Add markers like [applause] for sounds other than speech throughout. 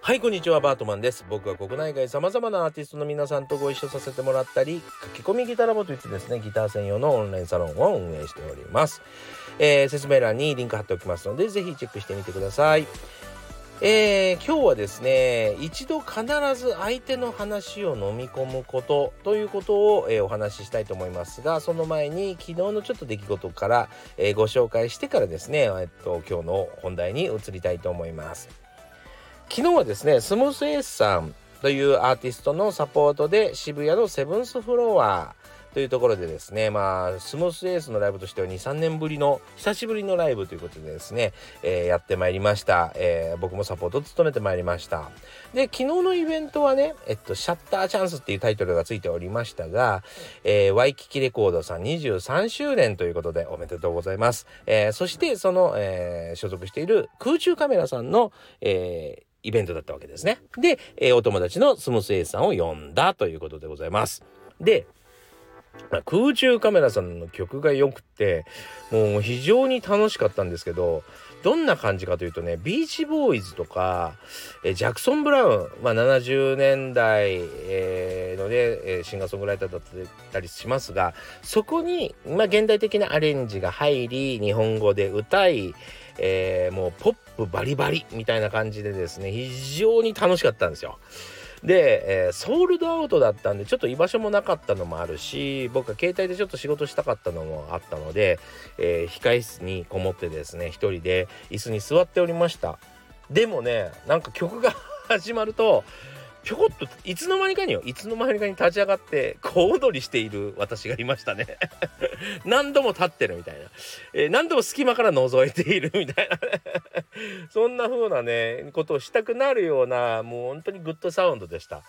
はい、こんにちは、バートマンです。僕は国内外様々なアーティストの皆さんとご一緒させてもらったり、書き込みギターラボといってですね、ギター専用のオンラインサロンを運営しております。えー、説明欄にリンク貼っておきますので、ぜひチェックしてみてください。えー、今日はですね一度必ず相手の話を飲み込むことということを、えー、お話ししたいと思いますがその前に昨日のちょっと出来事から、えー、ご紹介してからですね、えっと、今日の本題に移りたいと思います。昨日はですねスムースエースさんというアーティストのサポートで渋谷のセブンスフロアというところでですね、まあ、スムースエースのライブとしては2、3年ぶりの、久しぶりのライブということでですね、えー、やってまいりました。えー、僕もサポートを務めてまいりました。で、昨日のイベントはね、えっと、シャッターチャンスっていうタイトルがついておりましたが、えー、ワイキキレコードさん23周年ということでおめでとうございます。えー、そしてその、えー、所属している空中カメラさんの、えー、イベントだったわけですね。で、えー、お友達のスムースエースさんを呼んだということでございます。で、空中カメラさんの曲が良くてもう非常に楽しかったんですけどどんな感じかというとねビーチボーイズとかえジャクソン・ブラウン、まあ、70年代、えー、のね、シンガーソングライターだったりしますがそこに、まあ、現代的なアレンジが入り日本語で歌い、えー、もうポップバリバリみたいな感じでですね非常に楽しかったんですよ。で、えー、ソールドアウトだったんでちょっと居場所もなかったのもあるし僕は携帯でちょっと仕事したかったのもあったので、えー、控室にこもってですね一人で椅子に座っておりました。でもねなんか曲が始まるとひょこっといつの間にかによいつの間にかに立ち上がって小躍りしている私がいましたね。[laughs] 何度も立ってるみたいな、えー、何度も隙間から覗いている [laughs] みたいな。そんな風なねことをしたくなるようなもう本当にグッドサウンドでした。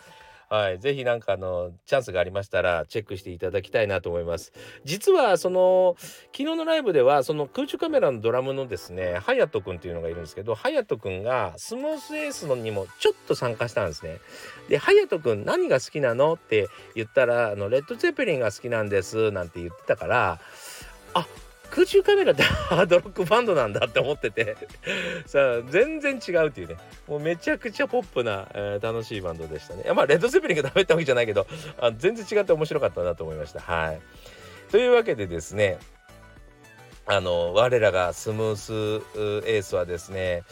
はい、ぜひなんかあのチャンスがありましたらチェックしていただきたいなと思います。実はその昨日のライブではその空中カメラのドラムのですねハヤトくんっていうのがいるんですけどハヤトくんがスモースエースのにもちょっと参加したんですね。でハヤトくん何が好きなのって言ったらあのレッド・ゼペリンが好きなんですなんて言ってたからあ空中カメラってハー [laughs] ドロックバンドなんだって思ってて。[laughs] さあ全然違うっていうね。もうめちゃくちゃポップな、えー、楽しいバンドでしたね。まあレッド・ゼペリンがダメってわけじゃないけどあ全然違って面白かったなと思いました。はい。というわけでですねあの我らがスムースエースはですね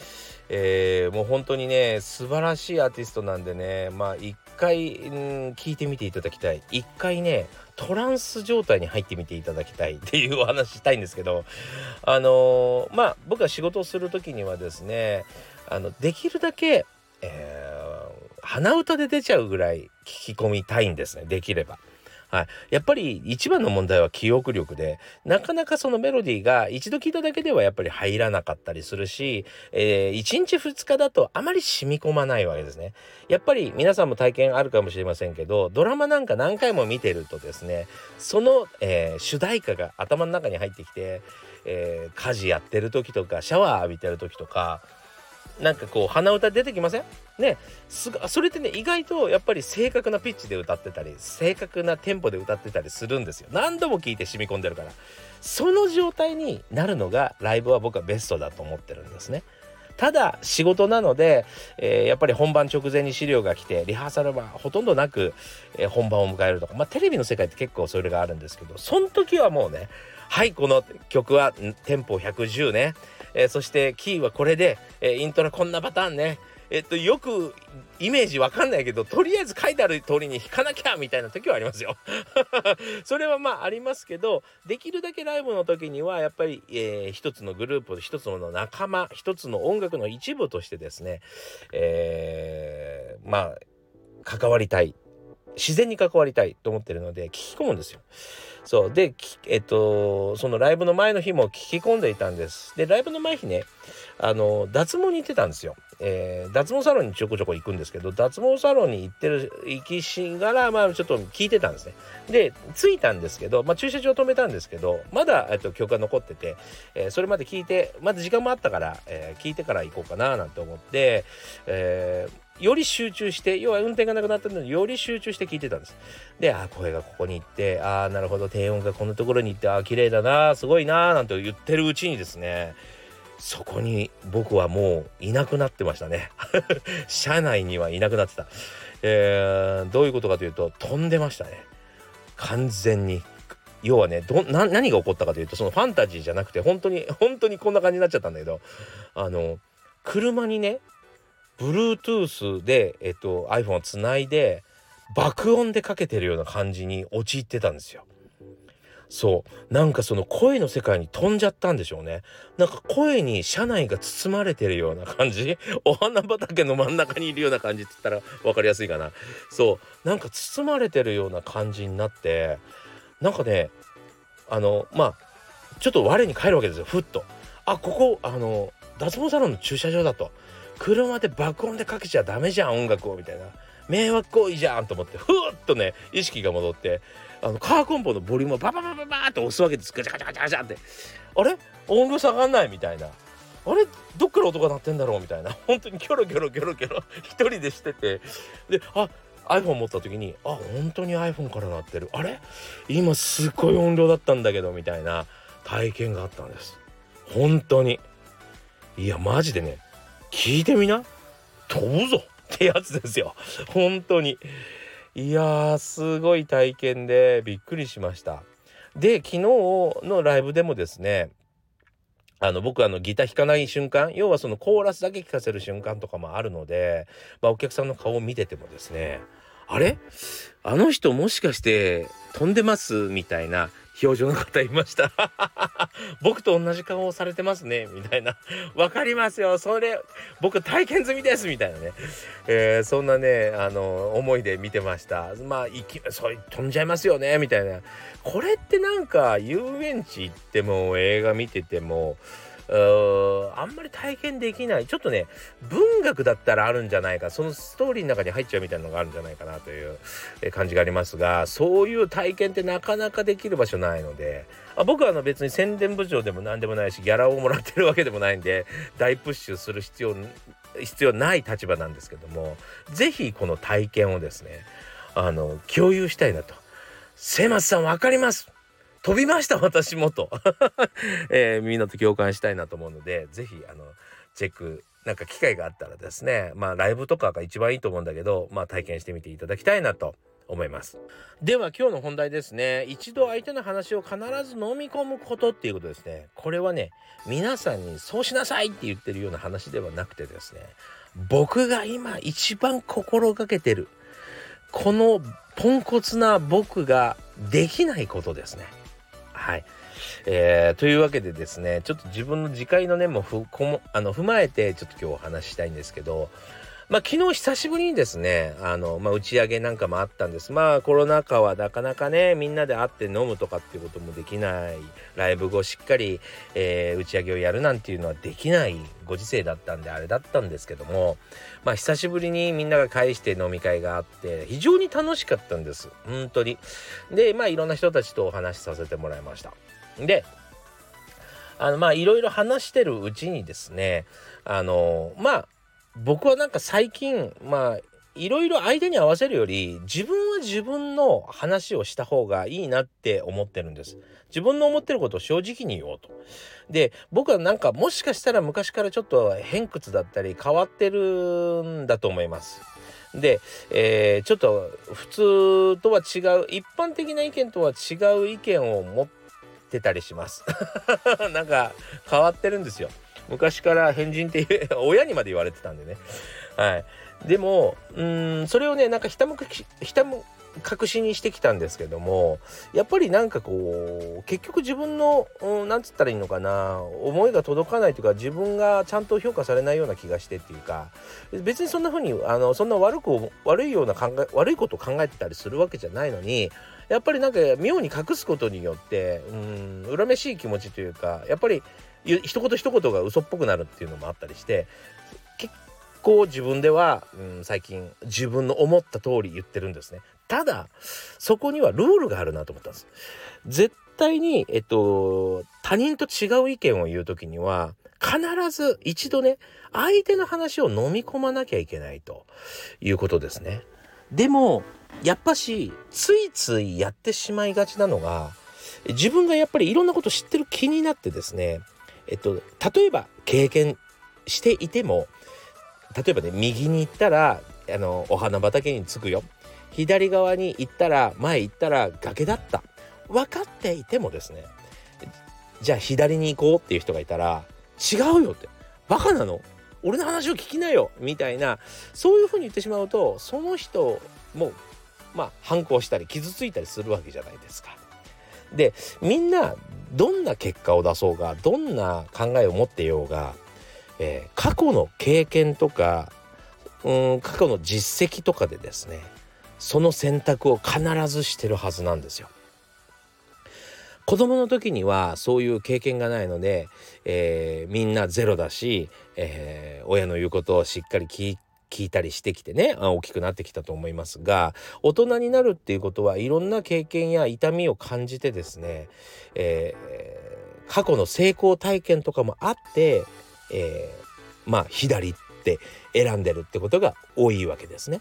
えー、もう本当にね素晴らしいアーティストなんでねまあ一回、うん、聞いてみていただきたい。一回ねトランス状態に入ってみていただきたいっていうお話したいんですけどあの、まあ僕が仕事をする時にはですねあのできるだけ、えー、鼻歌で出ちゃうぐらい聞き込みたいんですねできれば。はい、やっぱり一番の問題は記憶力でなかなかそのメロディーが一度聞いただけではやっぱり入らなかったりするし、えー、1日2日だとあまり染み込まないわけですね。やっぱり皆さんも体験あるかもしれませんけどドラマなんか何回も見てるとですねその、えー、主題歌が頭の中に入ってきて、えー、家事やってる時とかシャワー浴びてる時とかなんかこう鼻歌出てきません？ねすそれってね意外とやっぱり正確なピッチで歌ってたり正確なテンポで歌ってたりするんですよ。何度も聞いて染み込んでるから。その状態になるのがライブは僕はベストだと思ってるんですね。ただ仕事なので、えー、やっぱり本番直前に資料が来てリハーサルはほとんどなく、え、本番を迎えるとか。まあテレビの世界って結構それがあるんですけどその時はもうねはいこの曲はテンポ110ね。えー、そしてキーはこれで、えー、イントロこんなパターンね。えっとよくイメージわかんないけどとりあえず書いてある通りに弾かなきゃみたいな時はありますよ。[laughs] それはまあありますけどできるだけライブの時にはやっぱり、えー、一つのグループ一つの仲間一つの音楽の一部としてですね、えー、まあ関わりたい。自然に関わりたいと思ってるので聞き込むんですよ。そう。でえっとそのライブの前の日も聞き込んでいたんです。でライブの前日ねあの脱毛に行ってたんですよ、えー、脱毛サロンにちょこちょこ行くんですけど脱毛サロンに行ってる行きしがらまあちょっと聞いてたんですね。で着いたんですけど、まあ、駐車場止めたんですけどまだ、えっと、曲が残ってて、えー、それまで聞いてまだ時間もあったから、えー、聞いてから行こうかななんて思って、えーより集中して要は運転がなくなったのでより集中して聞いてたんです。であ声がここに行ってああなるほど低音がこんなところに行ってああ綺麗だなすごいななんて言ってるうちにですねそこに僕はもういなくなってましたね。[laughs] 車内にはいなくなってた、えー、どういうことかというと飛んでましたね。完全に。要はねどな何が起こったかというとそのファンタジーじゃなくて本当に本当にこんな感じになっちゃったんだけどあの車にね Bluetooth で、えっと、iPhone をつないで爆音でかけてるような感じに陥ってたんですよ。そう。なんかその声の世界に飛んじゃったんでしょうね。なんか声に車内が包まれてるような感じ。[laughs] お花畑の真ん中にいるような感じって言ったら分かりやすいかな。そう。なんか包まれてるような感じになってなんかねあのまあちょっと我に返るわけですよ。ふっと。あここあの脱毛サロンの駐車場だと。車で爆音でかけちゃダメじゃん音楽をみたいな。迷惑行為じゃんと思ってふーっとね意識が戻ってあのカーコンポのボリュームをバババババーって押すわけです。ガチャガチャガチャガチャって。あれ？音量下がんないみたいな。あれ？どっから音が鳴ってんだろうみたいな。[laughs] 本当にキョロキョロキョロキョロ。一人でしてて。であ iPhone 持った時にあ本当に iPhone から鳴ってる。あれ？今すごい音量だったんだけどみたいな体験があったんです。本当に。いやマジでね聞いてみな。飛ぶぞってやつですよ。本当に。いやーすごい体験でびっくりしました。で昨日のライブでもですねあの僕あのギター弾かない瞬間要はそのコーラスだけ聴かせる瞬間とかもあるので、まあ、お客さんの顔を見ててもですねあれ？あの人もしかして飛んでます？みたいな表情の方いました。[laughs] 僕と同じ顔をされてますね。みたいな。わかりますよ。それ僕体験済みです。みたいなね、えー、そんなねあの思いで見てました。まあいきそう飛んじゃいますよね。みたいな。これってなんか遊園地行っても映画見ててもあんまり体験できない。ちょっとね文学だったらあるんじゃないか。そのストーリーの中に入っちゃうみたいなのがあるんじゃないかなという感じがありますがそういう体験ってなかなかできる場所ないのであ僕はあの別に宣伝部長でも何でもないしギャラをもらってるわけでもないんで大プッシュする必要必要ない立場なんですけども是非この体験をですねあの共有したいなと。瀬松さん分かります。飛びました私もと、[laughs] えー、みんなと共感したいなと思うので是非あのチェックなんか機会があったらですねまあライブとかが一番いいと思うんだけどまあ体験してみていただきたいなと思います。では今日の本題ですね。一度相手の話を必ず飲み込むことっていうことですね。これはね皆さんにそうしなさいって言ってるような話ではなくてですね。僕が今一番心がけてるこのポンコツな僕ができないことですね。はい。えー、というわけでですねちょっと自分の次回の念もふこもあの踏まえてちょっと今日お話ししたいんですけどまあ昨日久しぶりにですねあの、まあ、打ち上げなんかもあったんです。まあコロナ禍はなかなかねみんなで会って飲むとかっていうこともできない。ライブ後しっかり、えー、打ち上げをやるなんていうのはできないご時世だったんであれだったんですけども。まあ久しぶりにみんなが返して飲み会があって非常に楽しかったんです。本当に。でまあいろんな人たちとお話しさせてもらいました。であのまあいろいろ話してるうちにですねあのまあ僕はなんか最近まあいろいろ相手に合わせるより自分は自分の話をした方がいいなって思ってるんです。自分の思ってることを正直に言おうと。で僕はなんかもしかしたら昔からちょっと偏屈だったり変わってるんだと思います。で、えー、ちょっと普通とは違う一般的な意見とは違う意見を持ってたりします。[laughs] なんか変わってるんですよ。昔から変人って親にまで言われてたんでね。はい。でもうんそれをねなんかひたむきひたむ隠しにしてきたんですけどもやっぱりなんかこう結局自分の何、ん、つったらいいのかな思いが届かないというか自分がちゃんと評価されないような気がしてっていうか別にそんな風にあのそんな悪く悪いような考え悪いことを考えてたりするわけじゃないのにやっぱりなんか妙に隠すことによってうん恨めしい気持ちというかやっぱり一言一言が嘘っぽくなるっていうのもあったりして結構自分では、うん、最近自分の思った通り言ってるんですね。ただそこにはルールがあるなと思ったんです。絶対に、えっと、他人と違う意見を言う時には必ず一度ね相手の話を飲み込まなきゃいけないということですね。でもやっぱしついついやってしまいがちなのが自分がやっぱりいろんなこと知ってる気になってですねえっと例えば経験していても例えばね右に行ったらあのお花畑に着くよ。左側に行ったら前行ったら崖だった。分かっていてもですねじゃあ左に行こうっていう人がいたら違うよって。バカなの？俺の話を聞きなよ。みたいなそういうふうに言ってしまうとその人もまあ反抗したり傷ついたりするわけじゃないですか。でみんなどんな結果を出そうがどんな考えを持ってようが、えー、過去の経験とかうん過去の実績とかでですねその選択を必ずしてるはずなんですよ。子供の時にはそういう経験がないので、えー、みんなゼロだし、えー、親の言うことをしっかり聞聞いたりしてきてね大きくなってきたと思いますが大人になるっていうことはいろんな経験や痛みを感じてですね、えー、過去の成功体験とかもあって、えー、まあ左って選んでるってことが多いわけですね。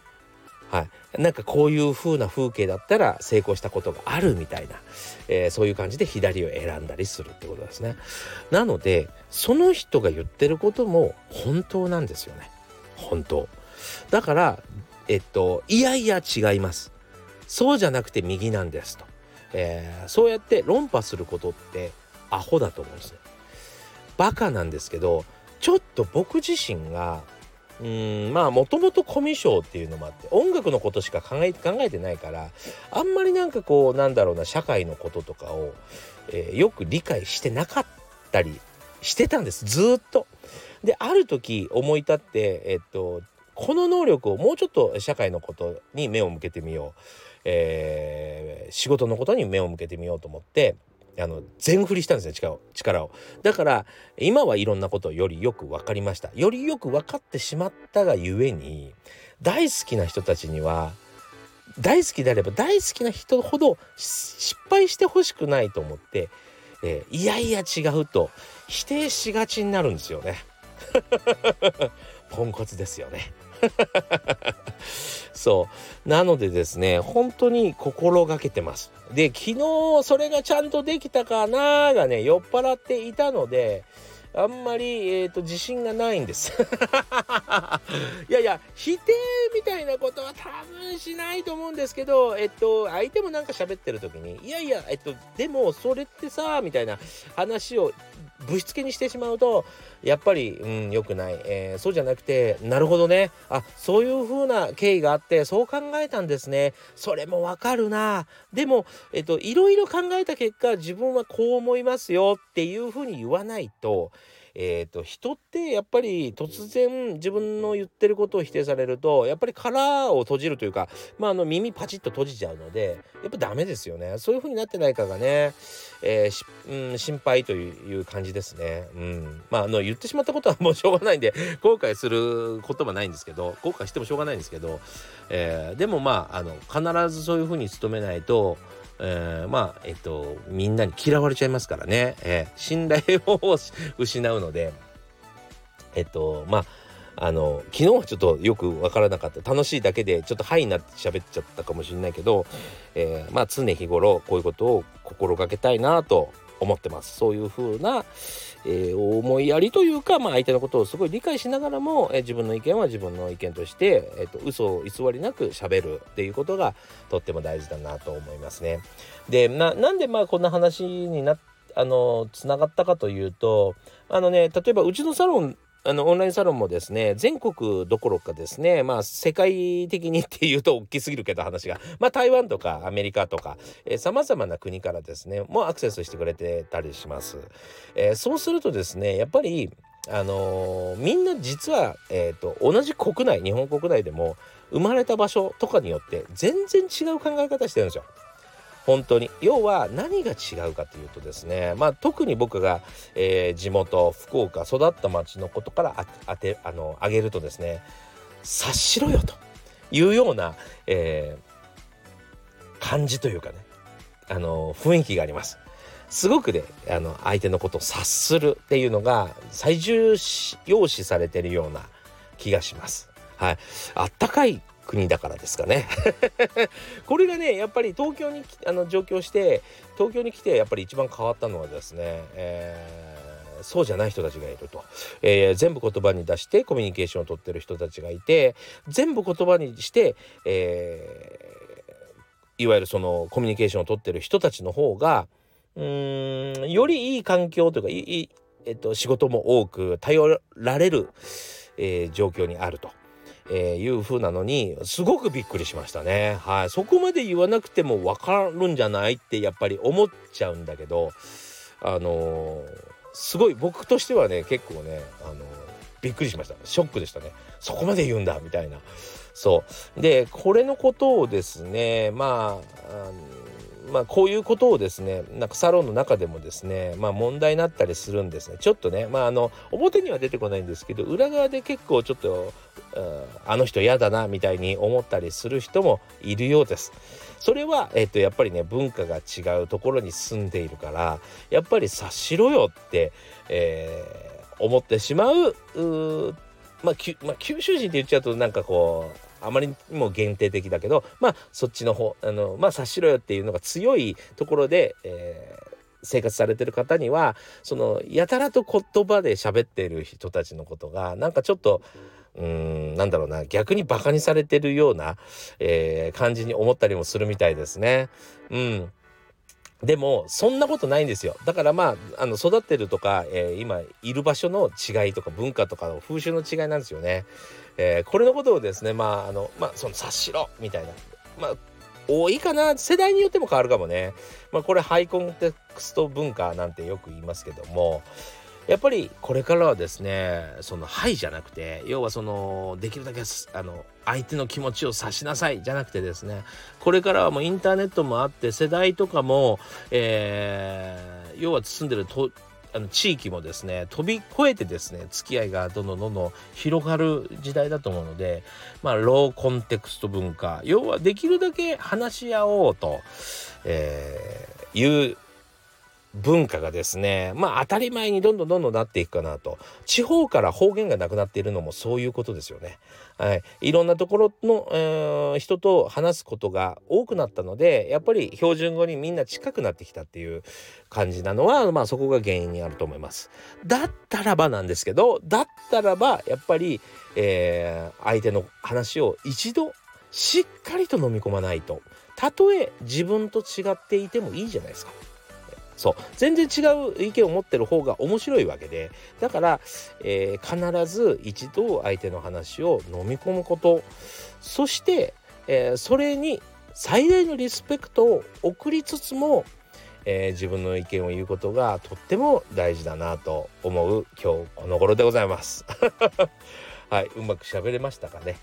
はい、なんかこういう風な風景だったら成功したことがあるみたいな、えー、そういう感じで左を選んだりするってことですね。なのでその人が言ってることも本当なんですよね。本当。だからえっといやいや違います。そうじゃなくて右なんですと。えー、そうやって論破することってアホだと思うんですね。バカなんですけどちょっと僕自身がうんまあもともとコミュ障っていうのもあって音楽のことしか考え考えてないからあんまりなんかこうなんだろうな社会のこととかを、えー、よく理解してなかったりしてたんですずっと。である時思い立ってえっとこの能力をもうちょっと社会のことに目を向けてみよう、えー、仕事のことに目を向けてみようと思ってあの全振りしたんですね力を力を。だから今はいろんなことをよりよく分かりました。よりよく分かってしまったがゆえに大好きな人たちには大好きであれば大好きな人ほど失敗してほしくないと思って、えー、いやいや違うと否定しがちになるんですよね。[laughs] ポンコツですよね。[laughs] そう。なのでですね本当に心がけてます。で昨日それがちゃんとできたかながね酔っ払っていたのであんまり、えーと、自信がないんです。[laughs] いやいや否定みたいなことは多分しないと思うんですけどえっと相手もなんか喋ってる時にいやいやえっとでもそれってさみたいな話をぶしつけにしてしまうとやっぱり、うん、良くない、えー、そうじゃなくてなるほどね。あそういう風な経緯があってそう考えたんですね。それもわかるな。でも、えっと、いろいろ考えた結果自分はこう思いますよっていう風に言わないとえーと、人ってやっぱり突然自分の言ってることを否定されるとやっぱり殻を閉じるというか、まあ、あの耳パチッと閉じちゃうのでやっぱダメですよね。そういう風になってないかがね、えー、うん、心配という感じですね。うん、まああの言ってしまったことはもうしょうがないんで後悔することはないんですけど後悔してもしょうがないんですけど、えー、でもまああの必ずそういう風に努めないとえー、まあえっとみんなに嫌われちゃいますからね、えー、信頼を失うのでえっとまああの昨日はちょっとよく分からなかった楽しいだけでちょっとハイになって喋っちゃったかもしれないけど、えー、まあ常日頃こういうことを心がけたいなと思ってますそういう風な、えー、思いやりというか、まあ、相手のことをすごい理解しながらも、えー、自分の意見は自分の意見として、えーと、嘘を偽りなくしゃべるっていうことがとっても大事だなと思いますね。でなんでまあこんな話になあのつながったかというとあのね例えばうちのサロンあのオンラインサロンもですね全国どころかですねまあ世界的にっていうと大きすぎるけど話がまあ台湾とかアメリカとかさまざまな国からですねもうアクセスしてくれてたりします。えー、そうするとですねやっぱりあのー、みんな実は、えーと、同じ国内日本国内でも生まれた場所とかによって全然違う考え方してるんですよ。本当に要は何が違うかというとですねまあ特に僕が、えー、地元福岡育った町のことからあてあの挙げるとですね察しろよというような、えー、感じというかねあの雰囲気があります。すごくねあの相手のことを察するっていうのが最重要視されてるような気がします。はい、あったかい国だからですかね [laughs] これがねやっぱり東京にあの上京して東京に来てやっぱり一番変わったのはですね、えー、そうじゃない人たちがいると、えー、全部言葉に出してコミュニケーションをとってる人たちがいて全部言葉にして、えー、いわゆるそのコミュニケーションをとってる人たちの方がうーんよりいい環境というかいい、えっと、仕事も多く頼られる、えー、状況にあると。えー、いう風なのにすごくびっくりしましたね。はい、そこまで言わなくても分かるんじゃないってやっぱり思っちゃうんだけどあのー、すごい僕としてはね結構ね、あのー、びっくりしました。ショックでしたね。そこまで言うんだみたいな。そう。でこれのことをですねまああのまあ、こういうことをですねなんかサロンの中でもですね、まあ、問題になったりするんですね。ちょっとね、まあ、あの表には出てこないんですけど裏側で結構ちょっとあの人嫌だなみたいに思ったりする人もいるようです。それは、えっと、やっぱりね文化が違うところに住んでいるからやっぱり察しろよって、えー、思ってしまうまあ、まあ、九州人って言っちゃうとなんかこうあまりにも限定的だけどまあそっちの方あのまあ察しろよっていうのが強いところで、えー、生活されてる方にはそのやたらと言葉で喋ってる人たちのことがなんかちょっとうーんなんだろうな逆にバカにされてるような、えー、感じに思ったりもするみたいですね。うんでもそんなことないんですよだからまああの育ってるとか、えー、今いる場所の違いとか文化とかの風習の違いなんですよね。えー、これのことをですねまああのまあその察しろみたいなまあ多いかな世代によっても変わるかもね。まあこれハイコンテクスト文化なんてよく言いますけどもやっぱりこれからはですねその「はい」じゃなくて要はそのできるだけあの相手の気持ちを察しなさいじゃなくてですねこれからはもうインターネットもあって世代とかも、えー、要は住んでるとあの地域もですね飛び越えてですね付き合いがどんどんどんどん広がる時代だと思うのでまあローコンテクスト文化要はできるだけ話し合おうと、えー、いう文化がですねまあ当たり前にどんどんどんどんなっていくかなと地方から方言がなくなっているのもそういうことですよね。はい、いろんなところの、えー、人と話すことが多くなったのでやっぱり標準語にみんな近くなってきたっていう感じなのはまあそこが原因にあると思います。だったらばなんですけどだったらばやっぱり、えー、相手の話を一度しっかりと飲み込まないとたとえ自分と違っていてもいいじゃないですか。そう。全然違う意見を持ってる方が面白いわけで。だから、えー、必ず一度相手の話を飲み込むこと。そして、えー、それに最大のリスペクトを送りつつも、えー、自分の意見を言うことがとっても大事だなと思う今日この頃でございます。はい、うまく喋れましたかね。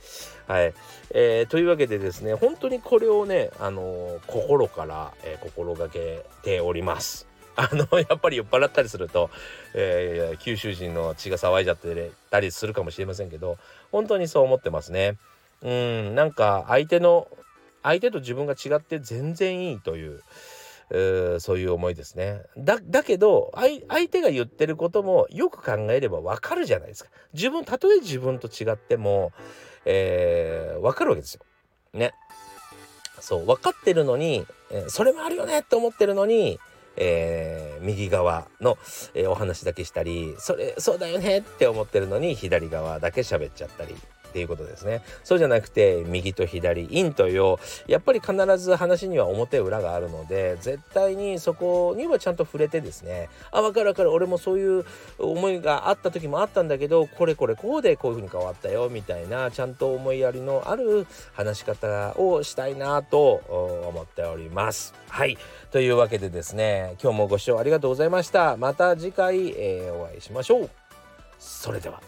はい、えー、というわけでですね、本当にこれをね、あのー、心から、えー、心がけております。[laughs] あのやっぱり酔っ払ったりすると、えー、九州人の血が騒いじゃってたりするかもしれませんけど本当にそう思ってますね。うんなんか相手の相手と自分が違って全然いいという。うそういう思いですね。だけど相手が言ってることもよく考えればわかるじゃないですか。自分たとえ自分と違っても、えー、わかるわけですよ。ね。そう分かってるのに、え、それもあるよねって思ってるのにえー、右側の、えー、お話だけしたりそれそうだよねって思ってるのに左側だけ喋っちゃったり。っていうことですね。そうじゃなくて右と左陰と陽。やっぱり必ず話には表裏があるので絶対にそこにはちゃんと触れてですね。あ分かる分かる。俺もそういう思いがあった時もあったんだけどこれこれこうでこういう風に変わったよみたいなちゃんと思いやりのある話し方をしたいなと思っております。はい。というわけでですね今日もご視聴ありがとうございました。また次回、えー、お会いしましょう。それでは。